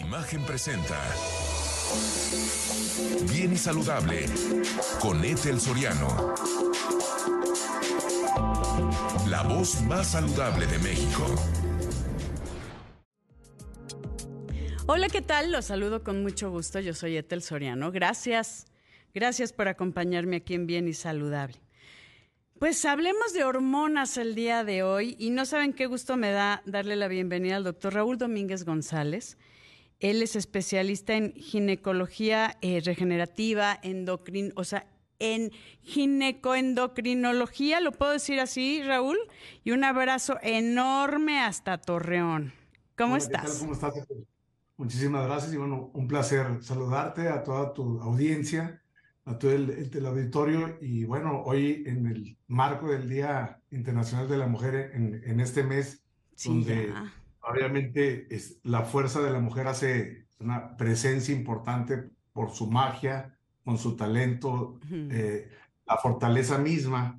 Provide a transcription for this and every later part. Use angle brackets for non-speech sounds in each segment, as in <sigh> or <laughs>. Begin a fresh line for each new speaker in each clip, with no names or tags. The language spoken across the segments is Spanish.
Imagen presenta Bien y Saludable con Ethel Soriano. La voz más saludable de México.
Hola, ¿qué tal? Los saludo con mucho gusto. Yo soy Ethel Soriano. Gracias. Gracias por acompañarme aquí en Bien y Saludable. Pues hablemos de hormonas el día de hoy y no saben qué gusto me da darle la bienvenida al doctor Raúl Domínguez González. Él es especialista en ginecología eh, regenerativa, endocrin, o sea, en ginecoendocrinología, lo puedo decir así, Raúl, y un abrazo enorme hasta Torreón. ¿Cómo estás?
¿Cómo estás? Muchísimas gracias y bueno, un placer saludarte a toda tu audiencia a todo el, auditorio y bueno, hoy en el marco del Día Internacional de la Mujer en, en este mes, donde obviamente es, la fuerza de la mujer hace una presencia importante por su magia, con su talento, eh, la fortaleza misma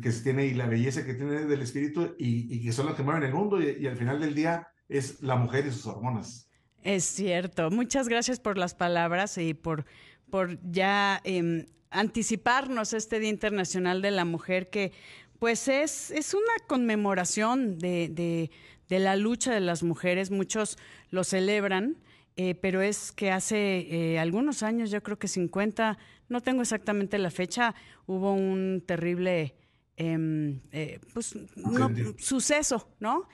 que se tiene y la belleza que tiene del espíritu y, y que son las que mueven el mundo y, y al final del día es la mujer y sus hormonas.
Es cierto. Muchas gracias por las palabras y por por ya eh, anticiparnos este Día Internacional de la Mujer, que pues es, es una conmemoración de, de, de la lucha de las mujeres. Muchos lo celebran. Eh, pero es que hace eh, algunos años, yo creo que 50, no tengo exactamente la fecha, hubo un terrible em, eh, pues, no, suceso, ¿no?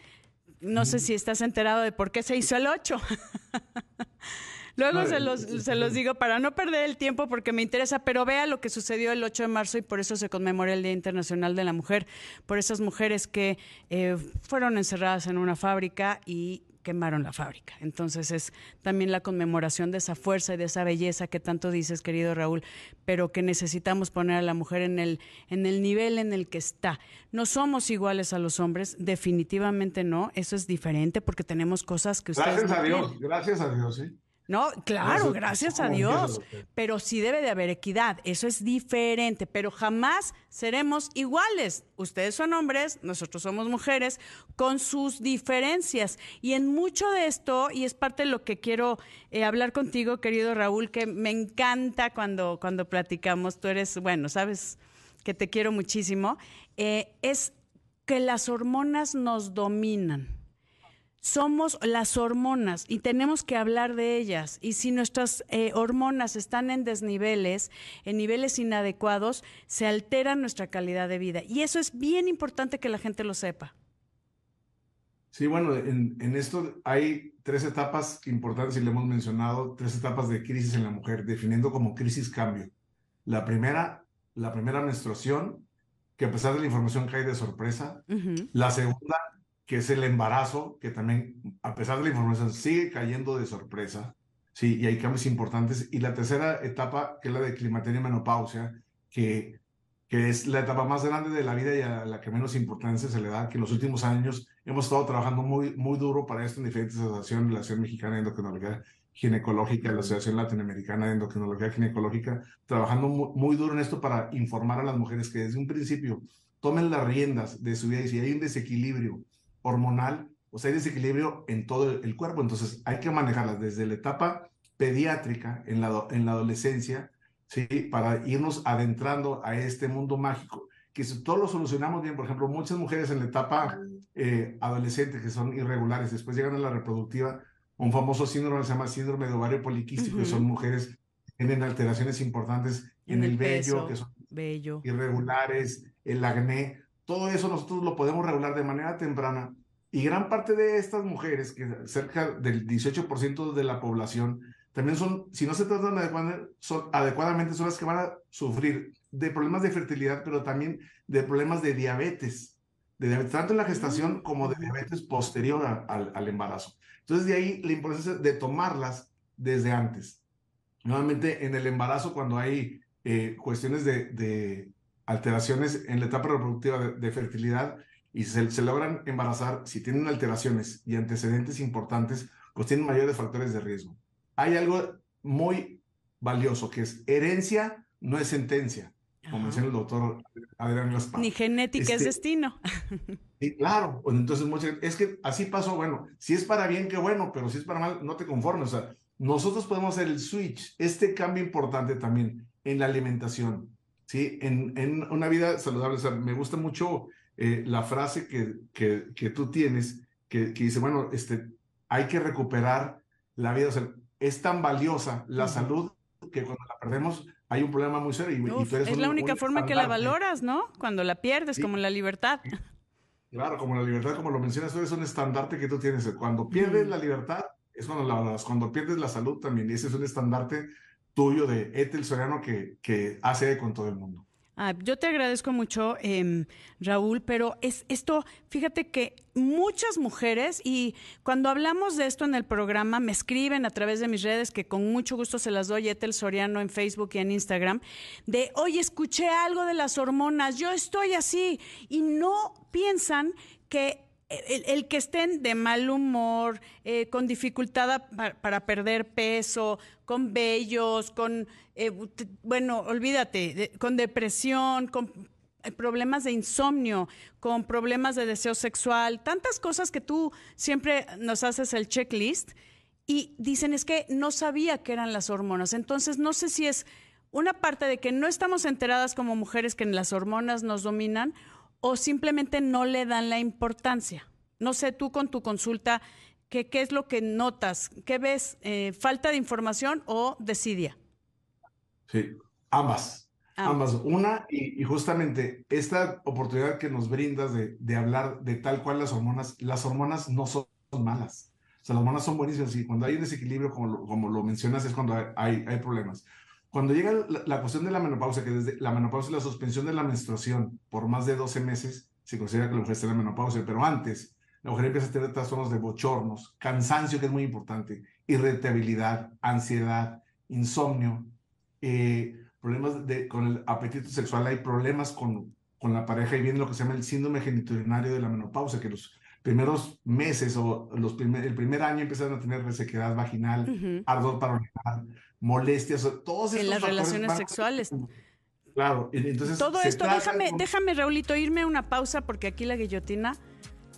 No sé si estás enterado de por qué se hizo el 8. <laughs> Luego se los, se los digo para no perder el tiempo porque me interesa, pero vea lo que sucedió el 8 de marzo y por eso se conmemora el Día Internacional de la Mujer, por esas mujeres que eh, fueron encerradas en una fábrica y quemaron la fábrica. Entonces es también la conmemoración de esa fuerza y de esa belleza que tanto dices, querido Raúl, pero que necesitamos poner a la mujer en el, en el nivel en el que está. No somos iguales a los hombres, definitivamente no, eso es diferente porque tenemos cosas que ustedes...
Gracias a Dios, gracias a Dios, sí.
No, claro, gracias a Dios. Pero sí debe de haber equidad. Eso es diferente. Pero jamás seremos iguales. Ustedes son hombres, nosotros somos mujeres, con sus diferencias. Y en mucho de esto, y es parte de lo que quiero eh, hablar contigo, querido Raúl, que me encanta cuando, cuando platicamos. Tú eres, bueno, sabes que te quiero muchísimo. Eh, es que las hormonas nos dominan somos las hormonas y tenemos que hablar de ellas. Y si nuestras eh, hormonas están en desniveles, en niveles inadecuados, se altera nuestra calidad de vida. Y eso es bien importante que la gente lo sepa.
Sí, bueno, en, esto hay tres etapas importantes y le hemos mencionado, tres etapas de crisis en la mujer, definiendo como crisis cambio. La primera, la primera menstruación, que a pesar de la información cae de sorpresa. La segunda, que es el embarazo, que también, a pesar de la información, sigue cayendo de sorpresa, sí, y hay cambios importantes. Y la tercera etapa, que es la de climaterio y menopausia, que, que es la etapa más grande de la vida y a la que menos importancia se le da, que en los últimos años hemos estado trabajando muy, muy duro para esto en diferentes asociaciones, la Asociación Mexicana de Endocrinología Ginecológica, la Asociación Latinoamericana de Endocrinología Ginecológica, trabajando muy, muy duro en esto para informar a las mujeres que desde un principio tomen las riendas de su vida y si hay un desequilibrio hormonal, o sea, hay desequilibrio en todo el cuerpo, entonces hay que manejarlas desde la etapa pediátrica, en la, en la adolescencia, ¿sí? Para irnos adentrando a este mundo mágico, que si todo lo solucionamos bien, por ejemplo, muchas mujeres en la etapa eh, adolescente que son irregulares, después llegan a la reproductiva, un famoso síndrome se llama síndrome de ovario poliquístico, que son mujeres que tienen alteraciones importantes en, el, vello, que son
bello.
irregulares, el acné, todo eso nosotros lo podemos regular de manera temprana y gran parte de estas mujeres, que cerca del 18% de la población, también son, si no se tratan adecuadamente, son las que van a sufrir de problemas de fertilidad, pero también de problemas de diabetes, de diabetes tanto en la gestación como de diabetes posterior al, embarazo. Entonces, de ahí la importancia de tomarlas desde antes. Nuevamente, en el embarazo, cuando hay eh, cuestiones de alteraciones en la etapa reproductiva de, fertilidad y se, se, logran embarazar, si tienen alteraciones y antecedentes importantes, pues tienen mayores factores de riesgo. Hay algo muy valioso que es herencia no es sentencia. como decía el doctor Adrián Gaspar.
Ni genética es
Este,
destino.
Sí, claro, pues entonces es que así pasó, bueno, si es para bien, qué bueno, pero si es para mal, no te conformes, o sea, nosotros podemos hacer el switch, este cambio importante también en la alimentación, ¿sí? En, en una vida saludable, o sea, me gusta mucho eh, la frase que, que, que tú tienes, que, que dice, bueno, este, hay que recuperar la vida, o sea, es tan valiosa la salud que cuando la perdemos hay un problema muy serio. Y,
Uf, es
un-
la única forma que la
estandarte.
valoras, ¿no? Cuando la pierdes,
Sí.
como la libertad.
Claro, como la libertad, como lo mencionas, tú eres un estandarte que tú tienes. Cuando pierdes la libertad, es cuando la valoras. Cuando pierdes la salud también. Y ese es un estandarte tuyo de Ethel Soriano que, que hace con todo el mundo.
Ah, yo te agradezco mucho, em, Raúl, pero es esto, fíjate que muchas mujeres, y cuando hablamos de esto en el programa, me escriben a través de mis redes, que con mucho gusto se las doy, Etel Soriano en Facebook y en Instagram, de, oye, escuché algo de las hormonas, yo estoy así, y no piensan que el, que estén de mal humor, eh, con dificultad para perder peso, con vellos, con, eh, bueno, olvídate, con depresión, con eh, problemas de insomnio, con problemas de deseo sexual, tantas cosas que tú siempre nos haces el checklist y dicen es que no sabía que eran las hormonas. Entonces, no sé si es una parte de que no estamos enteradas como mujeres que las hormonas nos dominan o simplemente no le dan la importancia. No sé, tú con tu consulta, ¿qué, qué es lo que notas? ¿Qué ves? Eh, ¿Falta de información o desidia?
Sí, ambas.
Ambas.
Ambas. Una, y, y justamente esta oportunidad que nos brindas de, de hablar de tal cual las hormonas, las hormonas no son malas. O sea, las hormonas son buenísimas y cuando hay un desequilibrio, como lo, como lo mencionas, es cuando hay, hay, hay problemas. Cuando llega la, la cuestión de la menopausia, que desde la menopausia y la suspensión de la menstruación por más de 12 meses, se considera que la mujer está en la menopausia, pero antes la mujer empieza a tener trastornos de bochornos, cansancio, que es muy importante, irritabilidad, ansiedad, insomnio, eh, problemas de, con el apetito sexual, hay problemas con, con la pareja y viene lo que se llama el síndrome genitourinario de la menopausia, que los primeros meses o los primer, el primer año empiezan a tener resequedad vaginal,
Ujú.
ardor para orinar, molestias, todos
En
estos
las
factores
relaciones sexuales.
Claro, entonces
Todo esto, déjame,
con-
déjame, Raulito, irme a una pausa porque aquí la guillotina,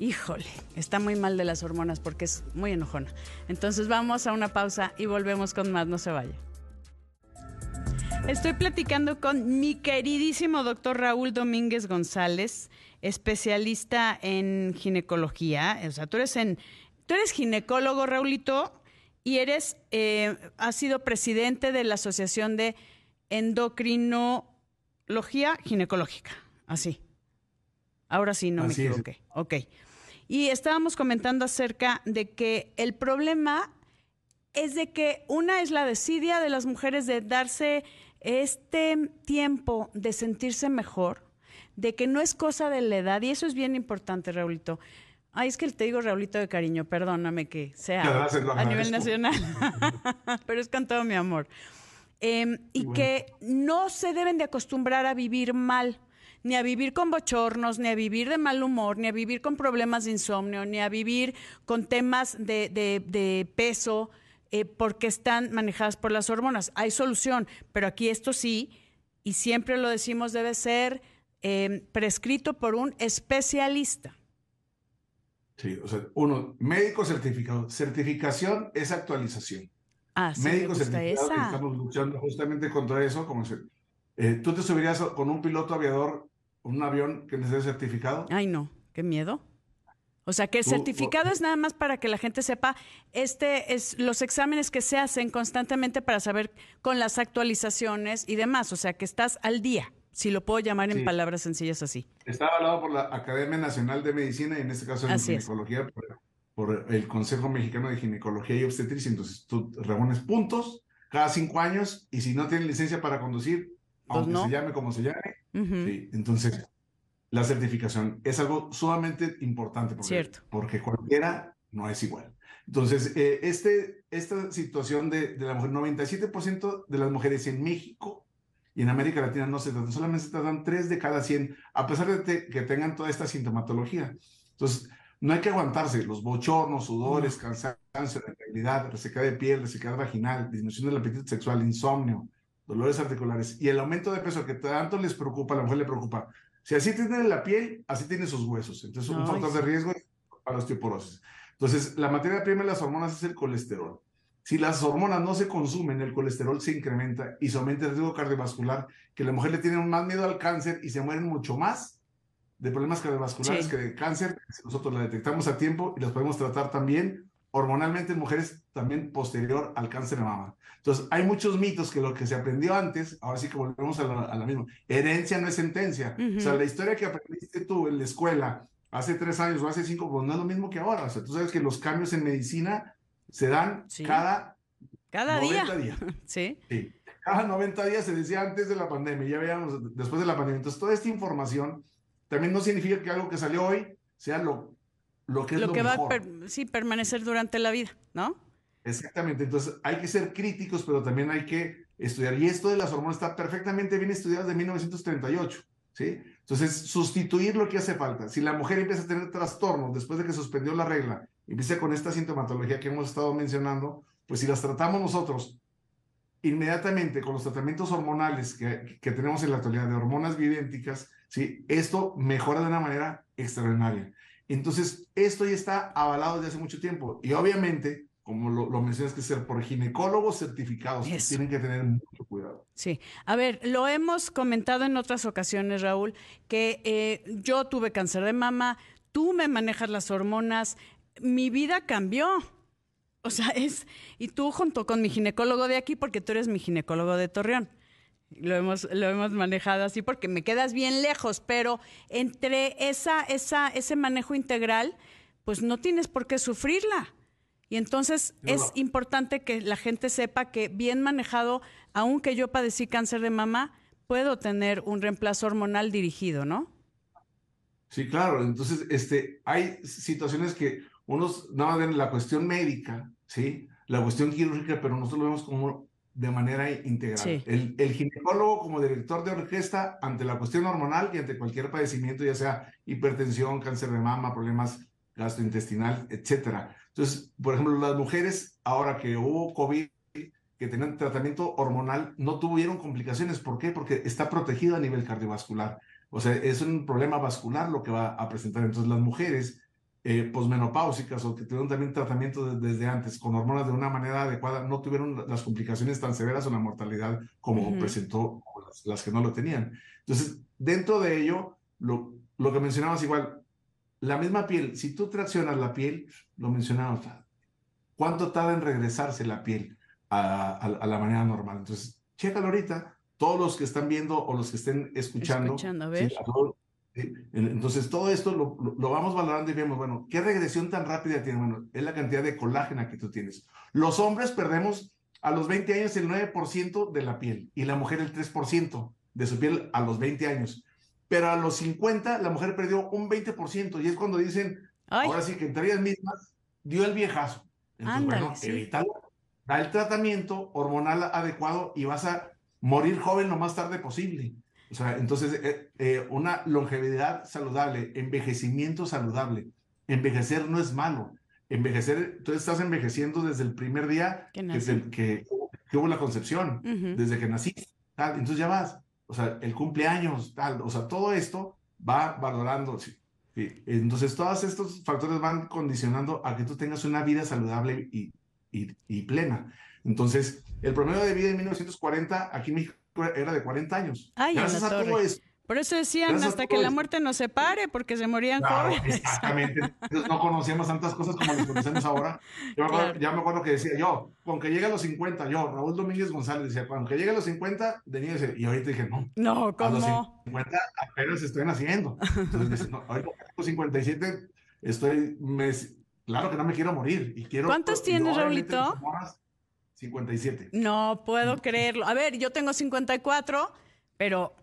híjole, está muy mal de las hormonas porque es muy enojona. Entonces vamos a una pausa y volvemos con más, no se vaya. Estoy platicando con mi queridísimo doctor Raúl Domínguez González, especialista en ginecología. O sea, tú eres, en, tú eres ginecólogo, Raulito, y eres, eh, has sido presidente de la Asociación de Endocrinología Ginecológica. Así. Ahora sí, no
Así
me
es.
equivoqué. Ok. Y estábamos comentando acerca de que el problema es de que una es la desidia de las mujeres de darse este tiempo de sentirse mejor, de que no es cosa de la edad, y eso es bien importante, Raulito. Ay, es que te digo Raulito de cariño, perdóname que sea
Gracias,
a nivel nacional, <laughs> pero es con todo mi amor. Em, y
Bueno.
que no se deben de acostumbrar a vivir mal, ni a vivir con bochornos, ni a vivir de mal humor, ni a vivir con problemas de insomnio, ni a vivir con temas de, de- de peso, eh, porque están manejadas por las hormonas. Hay solución, pero aquí esto sí, y siempre lo decimos, debe ser em, prescrito por un especialista.
Sí, o sea, uno, médico certificado. Certificación es actualización.
Ah, sí,
médico certificado
esa.
estamos luchando justamente contra eso. Como se, eh, ¿Tú te subirías con un piloto aviador, un avión que necesite certificado?
Ay, no, qué miedo. O sea, que el certificado es nada más para que la gente sepa, este es los exámenes que se hacen constantemente para saber con las actualizaciones y demás. O sea, que estás al día, si lo puedo llamar en
Sí.
palabras sencillas así.
Está avalado por la Academia Nacional de Medicina y en este caso en
Así es.
ginecología por, por el Consejo Mexicano de Ginecología y Obstetricia. Entonces tú reúnes puntos cada cinco años y si no tienes licencia para conducir, aunque
no.
se llame como se llame,
Ujú.
sí. Entonces la certificación es algo sumamente importante porque,
Cierto.
porque cualquiera no es igual. Entonces, eh, este, esta situación de, de la mujer, 97% de las mujeres en México y en América Latina no se tratan, solamente se tratan 3 de cada 100, a pesar de te- que tengan toda esta sintomatología. Entonces, no hay que aguantarse, los bochornos, sudores, cansancio, irritabilidad, resequedad de piel, resequedad vaginal, disminución del apetito sexual, insomnio, dolores articulares y el aumento de peso que tanto les preocupa, a la mujer le preocupa. Si así tiene la piel, así tiene sus huesos. Entonces, un factor de riesgo para la osteoporosis. Entonces, la materia prima de las hormonas es el colesterol. Si las hormonas no se consumen, el colesterol se incrementa y se aumenta el riesgo cardiovascular, que la mujer le tiene más miedo al cáncer y se mueren mucho más de problemas cardiovasculares que de cáncer. Si nosotros la detectamos a tiempo y las podemos tratar también hormonalmente en mujeres también posterior al cáncer de mama. Entonces, hay muchos mitos que lo que se aprendió antes, ahora sí que volvemos a la, misma. Herencia no es sentencia. O sea, la historia que aprendiste tú en la escuela hace tres años o hace cinco, pues no es lo mismo que ahora. O sea, tú sabes que los cambios en medicina se dan cada,
cada 90 día. días. <laughs>
¿Sí? sí. Cada 90 días se decía antes de la pandemia, ya veíamos después de la pandemia. Entonces, toda esta información también no significa que algo que salió hoy sea lo, lo que es lo, que va a
sí, permanecer durante la vida, ¿no?
Exactamente. Entonces, hay que ser críticos, pero también hay que estudiar. Y esto de las hormonas está perfectamente bien estudiado desde 1938. ¿Sí? Entonces, sustituir lo que hace falta. Si la mujer empieza a tener trastornos después de que suspendió la regla, empieza con esta sintomatología que hemos estado mencionando, pues si las tratamos nosotros inmediatamente con los tratamientos hormonales que, que tenemos en la actualidad de hormonas bioidénticas, ¿sí? esto mejora de una manera extraordinaria. Entonces, esto ya está avalado desde hace mucho tiempo. Y obviamente, como lo, mencionas, que ser por ginecólogos certificados, tienen que tener mucho cuidado.
Sí, a ver, lo hemos comentado en otras ocasiones, Raúl, que eh, yo tuve cáncer de mama, tú me manejas las hormonas, mi vida cambió. O sea, es, y tú junto con mi ginecólogo de aquí, porque tú eres mi ginecólogo de Torreón. Lo hemos, lo hemos manejado así porque me quedas bien lejos, pero entre esa, esa, ese manejo integral, pues no tienes por qué sufrirla. Y entonces es importante que la gente sepa que bien manejado, aunque yo padecí cáncer de mama, puedo tener un reemplazo hormonal dirigido, ¿no?
Sí, claro. Entonces, este, hay situaciones que unos nada ven la cuestión médica, ¿sí? La cuestión quirúrgica, pero nosotros lo vemos como de manera integral. El, el, ginecólogo como director de orquesta ante la cuestión hormonal y ante cualquier padecimiento, ya sea hipertensión, cáncer de mama, problemas gastrointestinal, etcétera. Entonces, por ejemplo, las mujeres, ahora que hubo COVID, que tenían tratamiento hormonal, no tuvieron complicaciones. ¿Por qué? Porque está protegido a nivel cardiovascular. O sea, es un problema vascular lo que va a presentar. Entonces, las mujeres eh, posmenopáusicas o que tuvieron también tratamiento desde antes con hormonas de una manera adecuada, no tuvieron las complicaciones tan severas o la mortalidad como presentó las, las, que no lo tenían. Entonces, dentro de ello, lo, lo que mencionabas igual, la misma piel, si tú traccionas la piel, lo mencionamos, ¿cuánto tarda en regresarse la piel a, la manera normal? Entonces, chécalo ahorita, todos los que están viendo o los que estén escuchando.
escuchando a ver.
Entonces, todo esto lo, lo, vamos valorando y vemos, bueno, ¿qué regresión tan rápida tiene? Bueno, es la cantidad de colágena que tú tienes. Los hombres perdemos a los 20 años el 9% de la piel y la mujer el 3% de su piel a los 20 años pero a los 50 la mujer perdió un 20% y es cuando dicen, ahora sí que entre ellas mismas dio el viejazo. Entonces, bueno, sí. da el tratamiento hormonal adecuado y vas a morir joven lo más tarde posible. O sea, entonces, eh, eh, una longevidad saludable, envejecimiento saludable. Envejecer no es malo. Envejecer, tú estás envejeciendo desde el primer día que, que, que, hubo la concepción, desde que naciste. Entonces ya vas o sea, el cumpleaños, tal, o sea, todo esto va valorando. Sí, Entonces, todos estos factores van condicionando a que tú tengas una vida saludable y, y, y plena. Entonces, el promedio de vida en 1940 aquí en México era de 40 años.
Ay, Gracias a todo esto por eso decían hasta que la muerte nos separe, porque se morían jóvenes.
Exactamente. Entonces no conocíamos tantas cosas como las conocemos ahora. Yo Ya me acuerdo que decía yo, con que llegue a los 50, yo, Raúl Domínguez González decía, con que llegue a los 50, tenía ese. Y ahorita dije, no.
No, ¿cómo? A
los 50 apenas estoy naciendo. Entonces, no, ahorita a los 57 estoy, me, claro que no me quiero morir. Y quiero,
¿Cuántos tienes, Raulito?
57.
No puedo creerlo. A ver, yo tengo 54 pero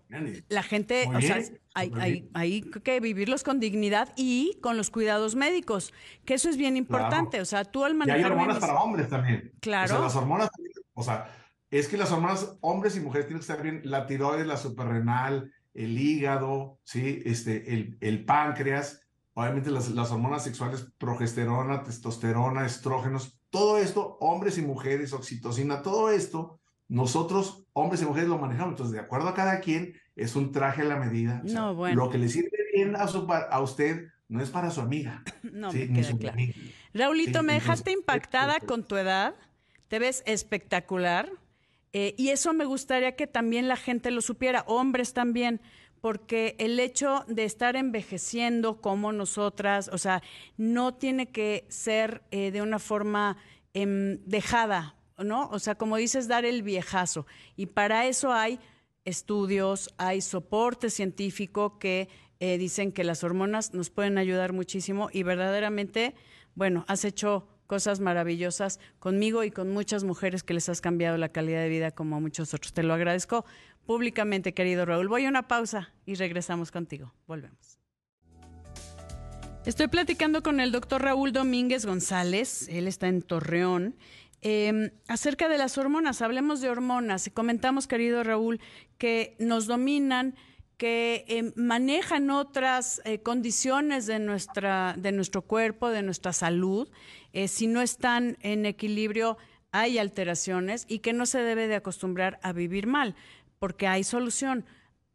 la gente, o sea, hay, que vivirlos con dignidad y con los cuidados médicos, que eso es bien importante. O sea, tú al manejar.
Y hay hormonas para hombres también.
Claro. O
sea, las hormonas, o sea, es que las hormonas, hombres y mujeres tienen que estar bien, la tiroides, la suprarrenal, el hígado, ¿sí? este, el, el páncreas, obviamente las, las hormonas sexuales, progesterona, testosterona, estrógenos, todo esto, hombres y mujeres, oxitocina, todo esto nosotros, hombres y mujeres, lo manejamos. Entonces, de acuerdo a cada quien, es un traje a la medida.
no, bueno.
Lo que le sirve bien a, su, a usted no es para su amiga. <laughs>
No, me queda claro. Raulito, me dejaste impactada con tu edad. Te ves espectacular. Eh, y eso me gustaría que también la gente lo supiera, hombres también, porque el hecho de estar envejeciendo como nosotras, o sea, no tiene que ser eh, de una forma em, dejada, ¿no? O sea, como dices, dar el viejazo. Y para eso hay estudios, hay soporte científico que eh, dicen que las hormonas nos pueden ayudar muchísimo y verdaderamente, bueno, has hecho cosas maravillosas conmigo y con muchas mujeres que les has cambiado la calidad de vida como a muchos otros. Te lo agradezco públicamente, querido Raúl. Voy a una pausa y regresamos contigo. Volvemos. Estoy platicando con el doctor Raúl Domínguez González, él está en Torreón, em, acerca de las hormonas. Hablemos de hormonas y comentamos, querido Raúl, que nos dominan que em, manejan otras eh, condiciones de, nuestra, de nuestro cuerpo, de nuestra salud. Eh, si no están en equilibrio, hay alteraciones y que no se debe de acostumbrar a vivir mal, porque hay solución.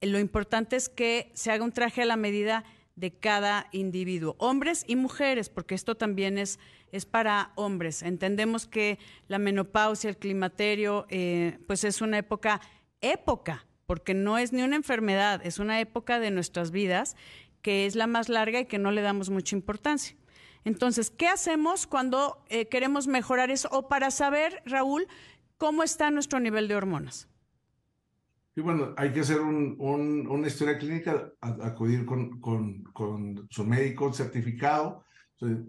Lo importante es que se haga un traje a la medida de cada individuo, hombres y mujeres, porque esto también es, es para hombres. Entendemos que la menopausia, el climaterio, eh, pues es una época, época porque no es ni una enfermedad, es una época de nuestras vidas que es la más larga y que no le damos mucha importancia. Entonces, ¿qué hacemos cuando eh, queremos mejorar eso? O para saber, Raúl, cómo está nuestro nivel de hormonas.
Y bueno, hay que hacer una historia clínica, acudir con, con su médico certificado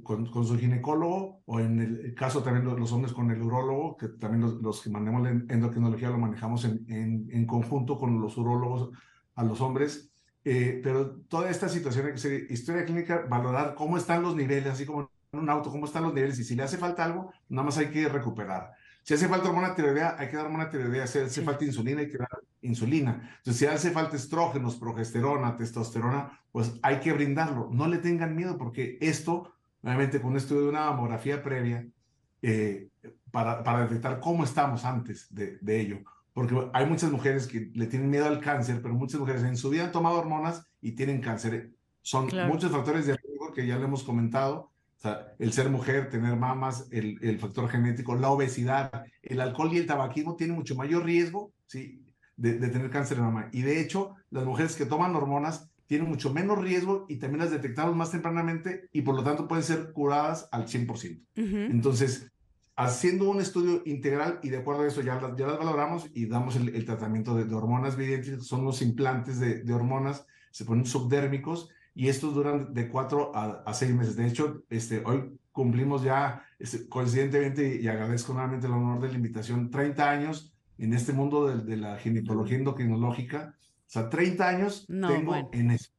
con, su ginecólogo o en el caso también los, hombres con el urólogo, que también los, que manejamos la endocrinología lo manejamos en, en, conjunto con los urólogos a los hombres. Eh, pero toda esta situación hay que ser historia clínica, valorar cómo están los niveles, así como en un auto, cómo están los niveles y si le hace falta algo, nada más hay que recuperar. Si hace falta hormona tiroidea, hay que dar hormona tiroidea. Si hace falta insulina, hay que dar insulina. Entonces, si hace falta estrógenos, progesterona, testosterona, pues hay que brindarlo. No le tengan miedo porque esto nuevamente con un estudio de una mamografía previa, eh, para, para, detectar cómo estamos antes de, de, ello. Porque hay muchas mujeres que le tienen miedo al cáncer, pero muchas mujeres en su vida han tomado hormonas y tienen cáncer. Son muchos factores de riesgo que ya le hemos comentado. O sea, el ser mujer, tener mamas, el, el, factor genético, la obesidad, el alcohol y el tabaquismo tienen mucho mayor riesgo ¿sí? de, de tener cáncer de mama. Y de hecho, las mujeres que toman hormonas tienen mucho menos riesgo y también las detectamos más tempranamente y por lo tanto pueden ser curadas al 100%. Entonces, haciendo un estudio integral y de acuerdo a eso ya, ya las valoramos y damos el, tratamiento de, hormonas videntes, son los implantes de, hormonas, se ponen subdérmicos y estos duran de 4 a, a 6 meses. De hecho, este, hoy cumplimos ya, este, coincidentemente, y agradezco nuevamente el honor de la invitación, 30 años en este mundo de, de la ginecología endocrinológica sea, 30 años tengo en eso.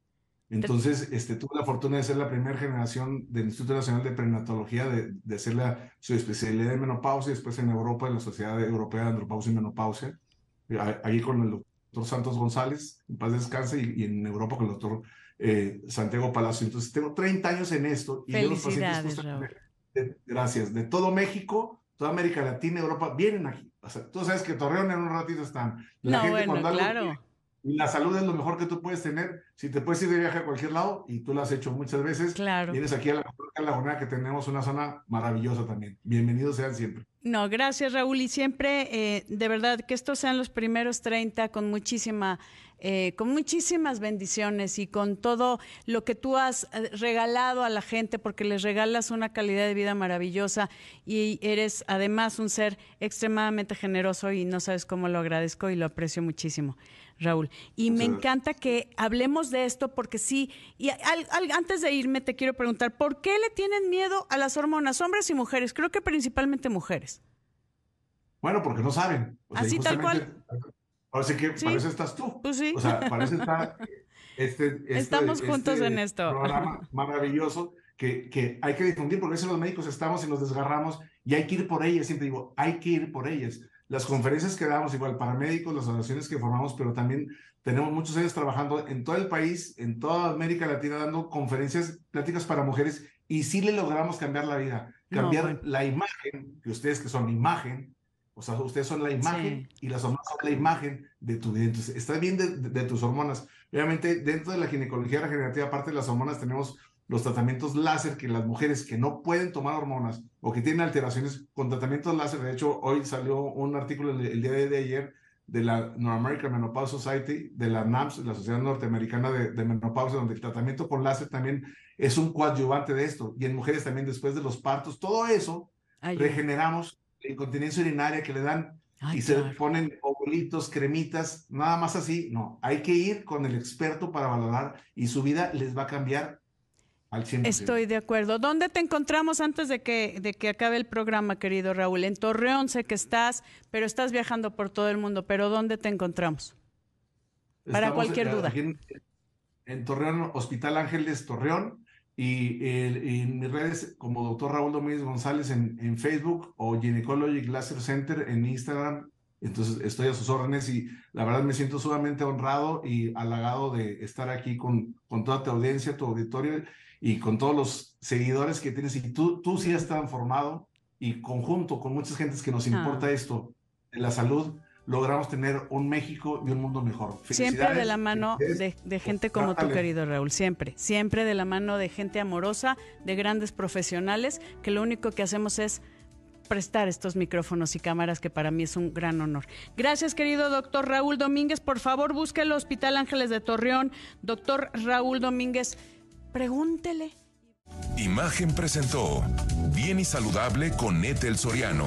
Entonces, este, tuve la fortuna de ser la primera generación del Instituto Nacional de Prenatología, de, de hacer la, su especialidad de menopausia, después en Europa, en la Sociedad Europea de Andropausia y Menopausia, ahí con el doctor Santos González, en paz descanse, y, en Europa con el doctor eh, Santiago Palacio. Entonces, tengo 30 años en esto. Y
Felicidades,
de, gracias. De todo México, toda América Latina, Europa, vienen aquí. O sea, tú sabes que Torreón en un ratito están.
La no, gente bueno, claro.
Y la salud es lo mejor que tú puedes tener. Si te puedes ir de viaje a cualquier lado, y tú lo has hecho muchas veces,
claro.
vienes aquí a la, a la jornada que tenemos una zona maravillosa también. Bienvenidos sean siempre.
No, gracias Raúl. Y siempre, eh, de verdad, que estos sean los primeros 30 con muchísima, eh, con muchísimas bendiciones y con todo lo que tú has eh, regalado a la gente, porque les regalas una calidad de vida maravillosa y eres además un ser extremadamente generoso y no sabes cómo lo agradezco y lo aprecio muchísimo. Raúl. Y me encanta que hablemos de esto porque sí, y antes de irme te quiero preguntar, ¿por qué le tienen miedo a las hormonas, hombres y mujeres? Creo que principalmente mujeres.
Bueno, porque no saben.
Así tal cual.
Parece que parece estás tú.
Pues sí.
O sea, parece estar este, <laughs> este,
Estamos juntos
este
en esto.
Programa maravilloso que, que hay que difundir, porque a veces los médicos estamos y nos desgarramos y hay que ir por ellas. Siempre digo, hay que ir por ellas las conferencias que damos, igual para médicos, las asociaciones que formamos, pero también tenemos muchos años trabajando en todo el país, en toda América Latina, dando conferencias, pláticas para mujeres, y sí le logramos cambiar la vida, cambiar la imagen, que ustedes que son imagen, O sea, ustedes son la imagen y las hormonas son la imagen de tu vida. Entonces, estás bien de, tus hormonas. Obviamente, dentro de la ginecología regenerativa, aparte de las hormonas, tenemos los tratamientos láser que las mujeres que no pueden tomar hormonas o que tienen alteraciones con tratamientos láser. De hecho, hoy salió un artículo el, día de, ayer de la North American Menopause Society, de la NAMS, la Sociedad Norteamericana de, de Menopausia, donde el tratamiento con láser también es un coadyuvante de esto. Y en mujeres también después de los partos, todo eso regeneramos incontinencia urinaria que le dan y se ponen ovulitos, cremitas, nada más así. No, hay que ir con el experto para valorar y su vida les va a cambiar al 100%.
Estoy de acuerdo. ¿Dónde te encontramos antes de que, de que acabe el programa, querido Raúl? En Torreón sé que estás, pero estás viajando por todo el mundo, pero ¿dónde te encontramos? Para cualquier duda.
en Torreón, Hospital Ángeles Torreón, y, en mis redes como doctor Raúl Domínguez González en, en, Facebook o Gynecologic Laser Center en Instagram. Entonces estoy a sus órdenes y la verdad me siento sumamente honrado y halagado de estar aquí con, con toda tu audiencia, tu auditorio y con todos los seguidores que tienes. Y tú, tú sí has transformado y conjunto con muchas gentes que nos importa ah. esto la salud, logramos tener un México y un mundo mejor.
Siempre de la mano de, gente como tú, querido Raúl, siempre, siempre de la mano de gente amorosa, de grandes profesionales, que lo único que hacemos es prestar estos micrófonos y cámaras que para mí es un gran honor. Gracias, querido doctor Raúl Domínguez. Por favor, busque el Hospital Ángeles de Torreón. Doctor Raúl Domínguez, pregúntele.
Imagen presentó Bien y Saludable con Etel Soriano